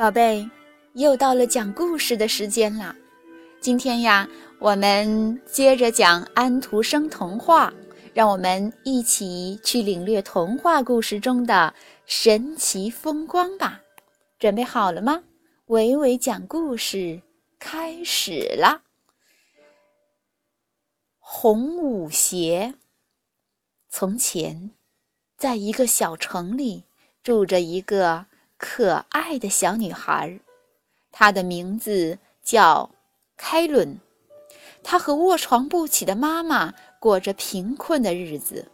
宝贝，又到了讲故事的时间啦。今天呀，我们接着讲安徒生童话，让我们一起去领略童话故事中的神奇风光吧。准备好了吗？伟伟讲故事开始了。红舞鞋。从前，在一个小城里，住着一个。可爱的小女孩，她的名字叫凯伦。她和卧床不起的妈妈过着贫困的日子，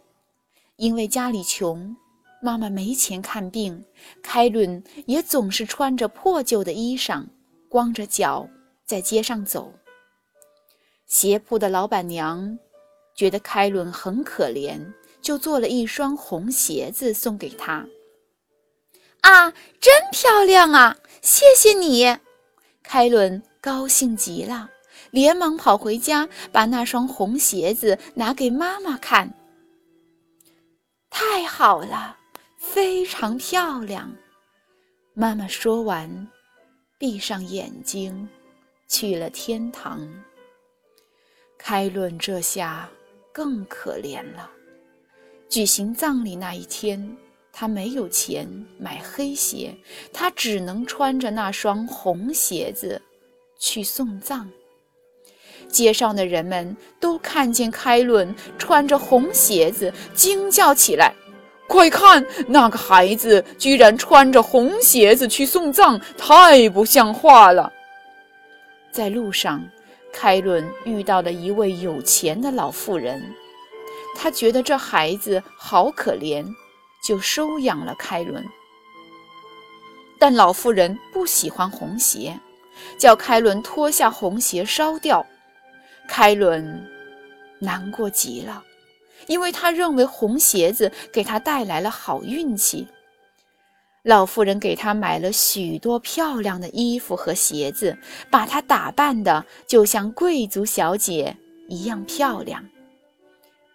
因为家里穷，妈妈没钱看病，凯伦也总是穿着破旧的衣裳，光着脚在街上走。鞋铺的老板娘觉得凯伦很可怜，就做了一双红鞋子送给他。啊，真漂亮啊！谢谢你，开伦高兴极了，连忙跑回家，把那双红鞋子拿给妈妈看。太好了，非常漂亮。妈妈说完，闭上眼睛，去了天堂。开伦这下更可怜了。举行葬礼那一天。他没有钱买黑鞋，他只能穿着那双红鞋子去送葬。街上的人们都看见开伦穿着红鞋子，惊叫起来：“快看，那个孩子居然穿着红鞋子去送葬，太不像话了！”在路上，开伦遇到了一位有钱的老妇人，他觉得这孩子好可怜。就收养了开伦，但老妇人不喜欢红鞋，叫开伦脱下红鞋烧掉。开伦难过极了，因为他认为红鞋子给他带来了好运气。老妇人给他买了许多漂亮的衣服和鞋子，把他打扮的就像贵族小姐一样漂亮。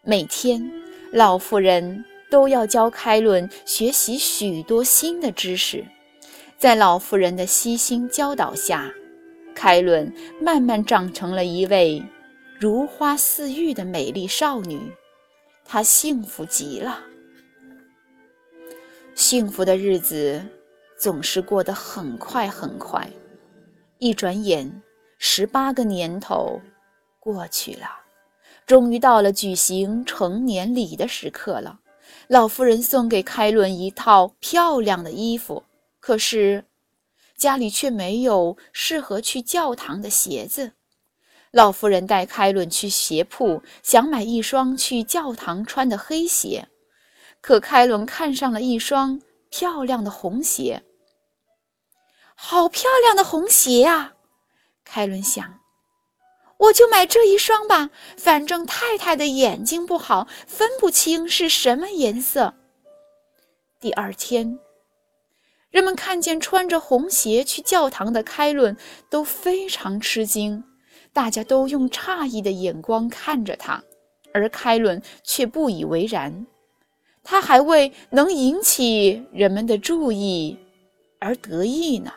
每天，老妇人。都要教开伦学习许多新的知识，在老妇人的悉心教导下，开伦慢慢长成了一位如花似玉的美丽少女。她幸福极了。幸福的日子总是过得很快很快，一转眼，十八个年头过去了，终于到了举行成年礼的时刻了。老妇人送给开伦一套漂亮的衣服，可是家里却没有适合去教堂的鞋子。老妇人带开伦去鞋铺，想买一双去教堂穿的黑鞋，可开伦看上了一双漂亮的红鞋。好漂亮的红鞋啊！开伦想。我就买这一双吧，反正太太的眼睛不好，分不清是什么颜色。第二天，人们看见穿着红鞋去教堂的开伦，都非常吃惊，大家都用诧异的眼光看着他，而开伦却不以为然，他还为能引起人们的注意而得意呢。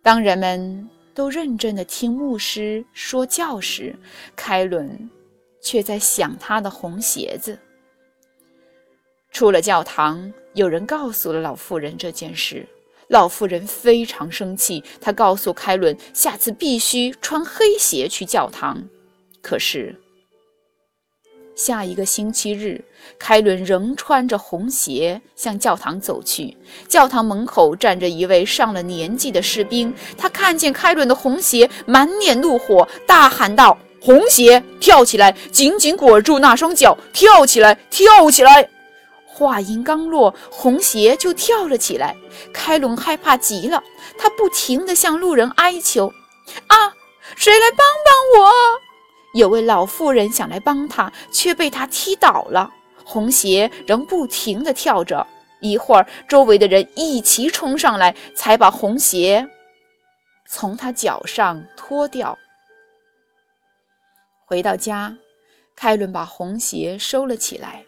当人们。都认真地听牧师说教时，开伦却在想他的红鞋子。出了教堂，有人告诉了老妇人这件事，老妇人非常生气，她告诉开伦，下次必须穿黑鞋去教堂。可是。下一个星期日，开伦仍穿着红鞋向教堂走去。教堂门口站着一位上了年纪的士兵，他看见开伦的红鞋，满脸怒火，大喊道：“红鞋，跳起来，紧紧裹住那双脚，跳起来，跳起来！”话音刚落，红鞋就跳了起来。开伦害怕极了，他不停地向路人哀求：“啊，谁来帮帮我？”有位老妇人想来帮他，却被他踢倒了。红鞋仍不停地跳着，一会儿，周围的人一齐冲上来，才把红鞋从他脚上脱掉。回到家，开伦把红鞋收了起来，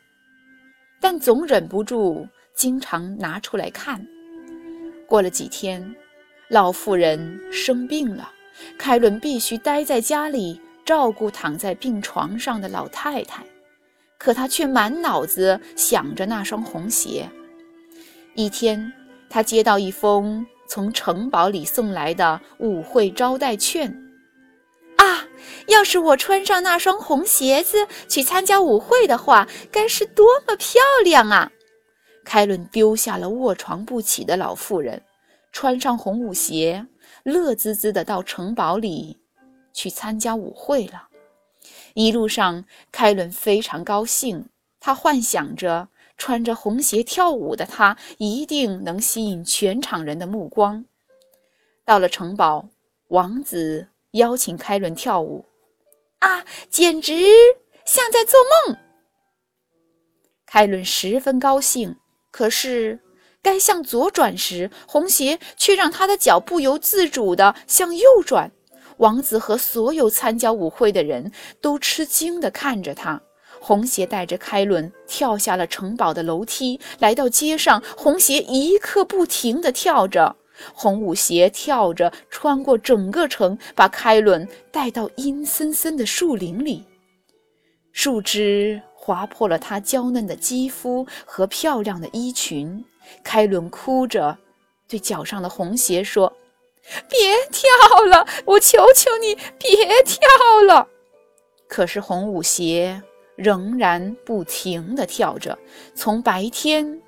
但总忍不住经常拿出来看。过了几天，老妇人生病了，开伦必须待在家里照顾躺在病床上的老太太，可他却满脑子想着那双红鞋。一天，他接到一封从城堡里送来的舞会招待券。啊，要是我穿上那双红鞋子去参加舞会的话，该是多么漂亮啊！开伦丢下了卧床不起的老妇人。穿上红舞鞋，乐滋滋地到城堡里去参加舞会了。一路上，开伦非常高兴，他幻想着穿着红鞋跳舞的他一定能吸引全场人的目光。到了城堡，王子邀请开伦跳舞，啊，简直像在做梦。开伦十分高兴，可是。该向左转时，红鞋却让他的脚不由自主地向右转。王子和所有参加舞会的人都吃惊地看着他。红鞋带着开伦跳下了城堡的楼梯，来到街上。红鞋一刻不停地跳着，红舞鞋跳着穿过整个城，把开伦带到阴森森的树林里。树枝划破了他娇嫩的肌肤和漂亮的衣裙。开伦哭着对脚上的红鞋说：“别跳了，我求求你，别跳了。”可是红舞鞋仍然不停地跳着，从白天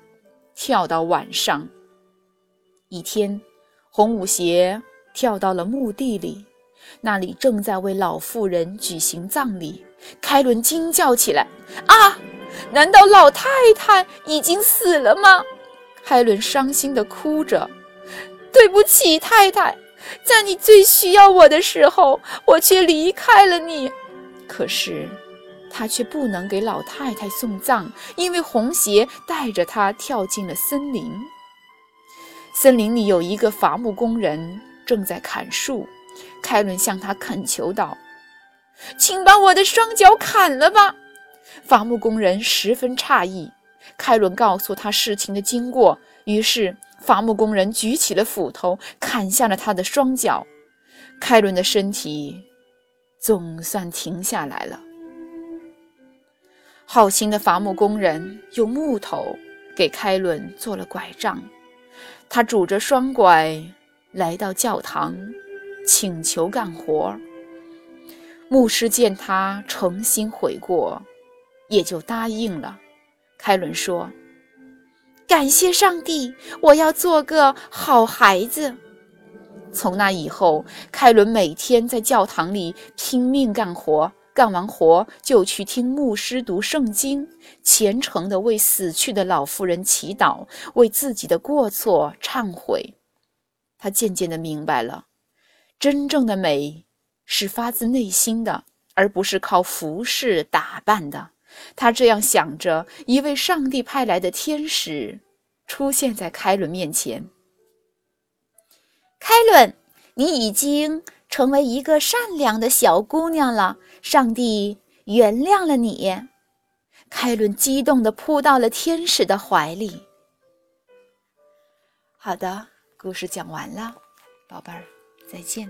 跳到晚上。一天，红舞鞋跳到了墓地里，那里正在为老妇人举行葬礼。开伦惊叫起来：“啊，难道老太太已经死了吗？”开伦伤心地哭着：“对不起，太太，在你最需要我的时候，我却离开了你。可是，他却不能给老太太送葬，因为红鞋带着他跳进了森林。森林里有一个伐木工人正在砍树，凯伦向他恳求道：‘请把我的双脚砍了吧！’伐木工人十分诧异。”凯伦告诉他事情的经过，于是伐木工人举起了斧头，砍下了他的双脚。开伦的身体总算停下来了。好心的伐木工人用木头给开伦做了拐杖，他拄着双拐来到教堂，请求干活。牧师见他诚心悔过，也就答应了。开伦说：“感谢上帝，我要做个好孩子。”从那以后，开伦每天在教堂里拼命干活，干完活就去听牧师读圣经，虔诚地为死去的老妇人祈祷，为自己的过错忏悔。他渐渐地明白了，真正的美是发自内心的，而不是靠服饰打扮的。他这样想着，一位上帝派来的天使出现在凯伦面前。凯伦，你已经成为一个善良的小姑娘了，上帝原谅了你。凯伦激动地扑到了天使的怀里。好的，故事讲完了，宝贝儿，再见。